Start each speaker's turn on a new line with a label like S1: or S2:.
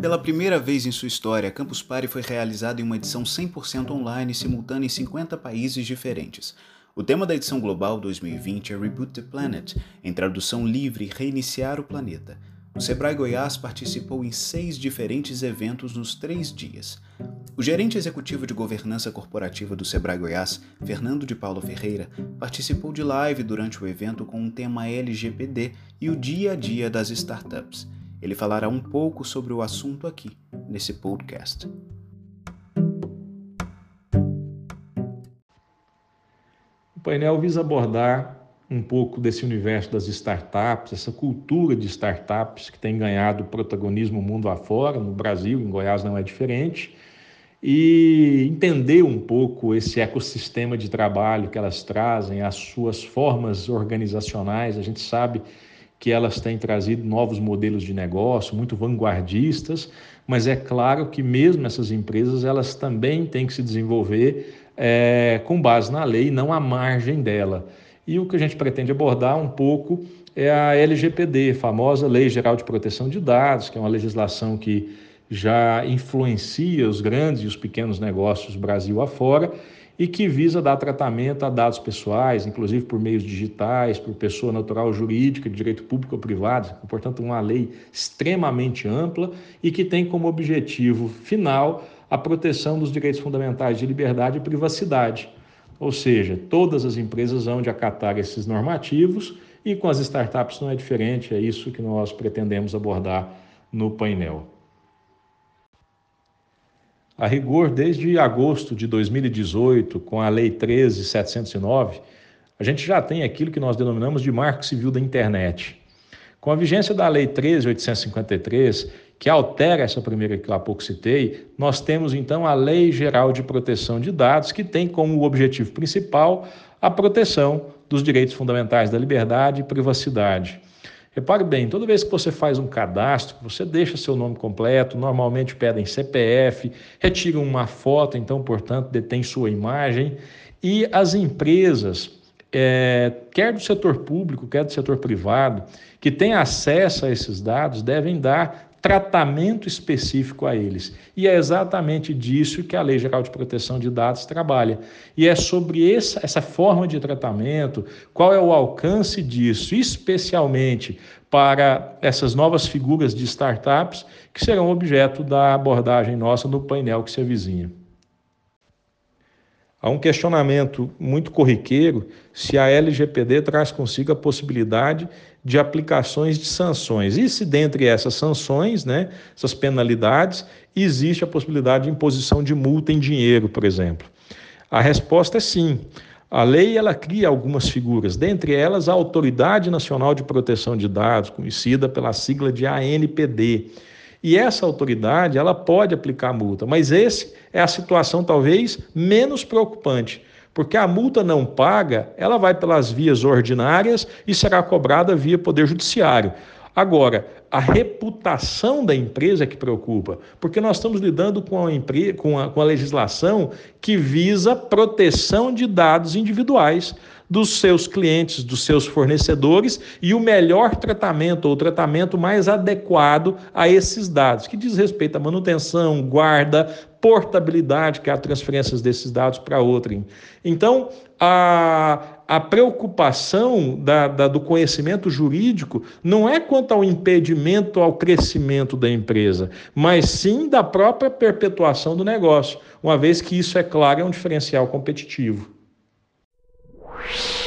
S1: Pela primeira vez em sua história, Campus Party foi realizado em uma edição 100% online simultânea em 50 países diferentes. O tema da edição global 2020 é Reboot the Planet, em tradução livre Reiniciar o Planeta. O Sebrae Goiás participou em seis diferentes eventos nos três dias. O gerente executivo de governança corporativa do Sebrae Goiás, Fernando de Paulo Ferreira, participou de live durante o evento com o tema LGPD e o dia a dia das startups. Ele falará um pouco sobre o assunto aqui, nesse podcast.
S2: O painel visa abordar um pouco desse universo das startups, essa cultura de startups que tem ganhado protagonismo mundo afora, no Brasil, em Goiás não é diferente, e entender um pouco esse ecossistema de trabalho que elas trazem, as suas formas organizacionais. A gente sabe que elas têm trazido novos modelos de negócio muito vanguardistas, mas é claro que mesmo essas empresas elas também têm que se desenvolver é, com base na lei, não à margem dela. E o que a gente pretende abordar um pouco é a LGPD, famosa Lei Geral de Proteção de Dados, que é uma legislação que já influencia os grandes e os pequenos negócios Brasil afora e que visa dar tratamento a dados pessoais, inclusive por meios digitais, por pessoa natural jurídica, de direito público ou privado, portanto, uma lei extremamente ampla e que tem como objetivo final a proteção dos direitos fundamentais de liberdade e privacidade. Ou seja, todas as empresas vão de acatar esses normativos e com as startups não é diferente, é isso que nós pretendemos abordar no painel. A rigor, desde agosto de 2018, com a Lei 13709, a gente já tem aquilo que nós denominamos de Marco Civil da Internet. Com a vigência da Lei 13853, que altera essa primeira que há pouco citei, nós temos então a Lei Geral de Proteção de Dados, que tem como objetivo principal a proteção dos direitos fundamentais da liberdade e privacidade. Repare bem, toda vez que você faz um cadastro, você deixa seu nome completo, normalmente pedem CPF, retiram uma foto, então, portanto, detém sua imagem. E as empresas, é, quer do setor público, quer do setor privado, que têm acesso a esses dados, devem dar tratamento específico a eles. E é exatamente disso que a Lei Geral de Proteção de Dados trabalha. E é sobre essa, essa forma de tratamento, qual é o alcance disso, especialmente para essas novas figuras de startups que serão objeto da abordagem nossa no painel que se avizinha. Há um questionamento muito corriqueiro se a LGPD traz consigo a possibilidade de aplicações de sanções. E se dentre essas sanções, né, essas penalidades, existe a possibilidade de imposição de multa em dinheiro, por exemplo? A resposta é sim. A lei ela cria algumas figuras, dentre elas a Autoridade Nacional de Proteção de Dados, conhecida pela sigla de ANPD. E essa autoridade, ela pode aplicar multa, mas esse é a situação talvez menos preocupante, porque a multa não paga, ela vai pelas vias ordinárias e será cobrada via poder judiciário. Agora, a reputação da empresa é que preocupa, porque nós estamos lidando com a, com a, com a legislação que visa proteção de dados individuais dos seus clientes, dos seus fornecedores e o melhor tratamento ou tratamento mais adequado a esses dados, que diz respeito à manutenção, guarda, portabilidade, que é a transferência desses dados para outrem. Então, a, a preocupação da, da, do conhecimento jurídico não é quanto ao impedimento ao crescimento da empresa, mas sim da própria perpetuação do negócio, uma vez que isso, é claro, é um diferencial competitivo. Shh.